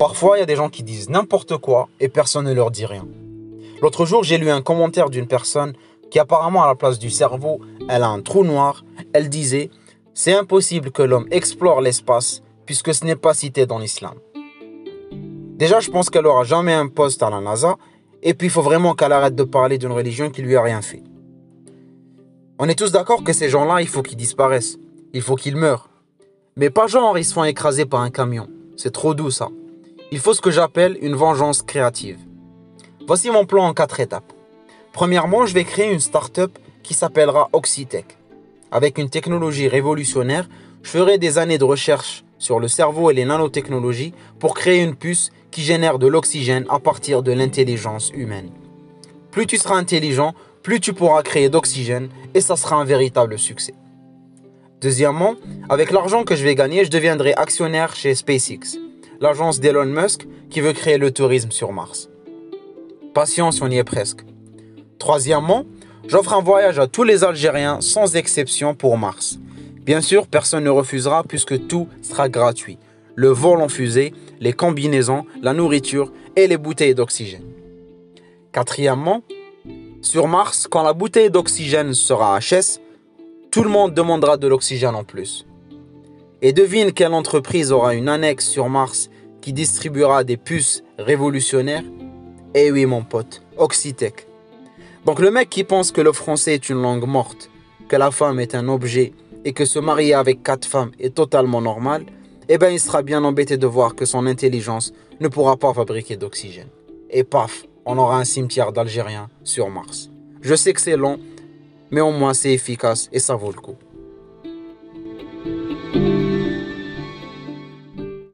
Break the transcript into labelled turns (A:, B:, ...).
A: Parfois, il y a des gens qui disent n'importe quoi et personne ne leur dit rien. L'autre jour, j'ai lu un commentaire d'une personne qui apparemment à la place du cerveau, elle a un trou noir. Elle disait C'est impossible que l'homme explore l'espace puisque ce n'est pas cité dans l'islam. Déjà, je pense qu'elle aura jamais un poste à la NASA et puis il faut vraiment qu'elle arrête de parler d'une religion qui lui a rien fait. On est tous d'accord que ces gens-là, il faut qu'ils disparaissent. Il faut qu'ils meurent. Mais pas genre ils se font écraser par un camion. C'est trop doux ça. Il faut ce que j'appelle une vengeance créative. Voici mon plan en quatre étapes. Premièrement, je vais créer une start-up qui s'appellera Oxitech. Avec une technologie révolutionnaire, je ferai des années de recherche sur le cerveau et les nanotechnologies pour créer une puce qui génère de l'oxygène à partir de l'intelligence humaine. Plus tu seras intelligent, plus tu pourras créer d'oxygène et ça sera un véritable succès. Deuxièmement, avec l'argent que je vais gagner, je deviendrai actionnaire chez SpaceX, l'agence d'Elon Musk qui veut créer le tourisme sur Mars. Patience, on y est presque. Troisièmement, j'offre un voyage à tous les Algériens sans exception pour Mars. Bien sûr, personne ne refusera puisque tout sera gratuit. Le vol en fusée, les combinaisons, la nourriture et les bouteilles d'oxygène. Quatrièmement, sur Mars, quand la bouteille d'oxygène sera HS, tout le monde demandera de l'oxygène en plus. Et devine quelle entreprise aura une annexe sur Mars qui distribuera des puces révolutionnaires? Eh oui mon pote, Oxitech. Donc le mec qui pense que le français est une langue morte, que la femme est un objet et que se marier avec quatre femmes est totalement normal, eh bien il sera bien embêté de voir que son intelligence ne pourra pas fabriquer d'oxygène. Et paf, on aura un cimetière d'Algériens sur Mars. Je sais que c'est long, mais au moins c'est efficace et ça vaut le coup.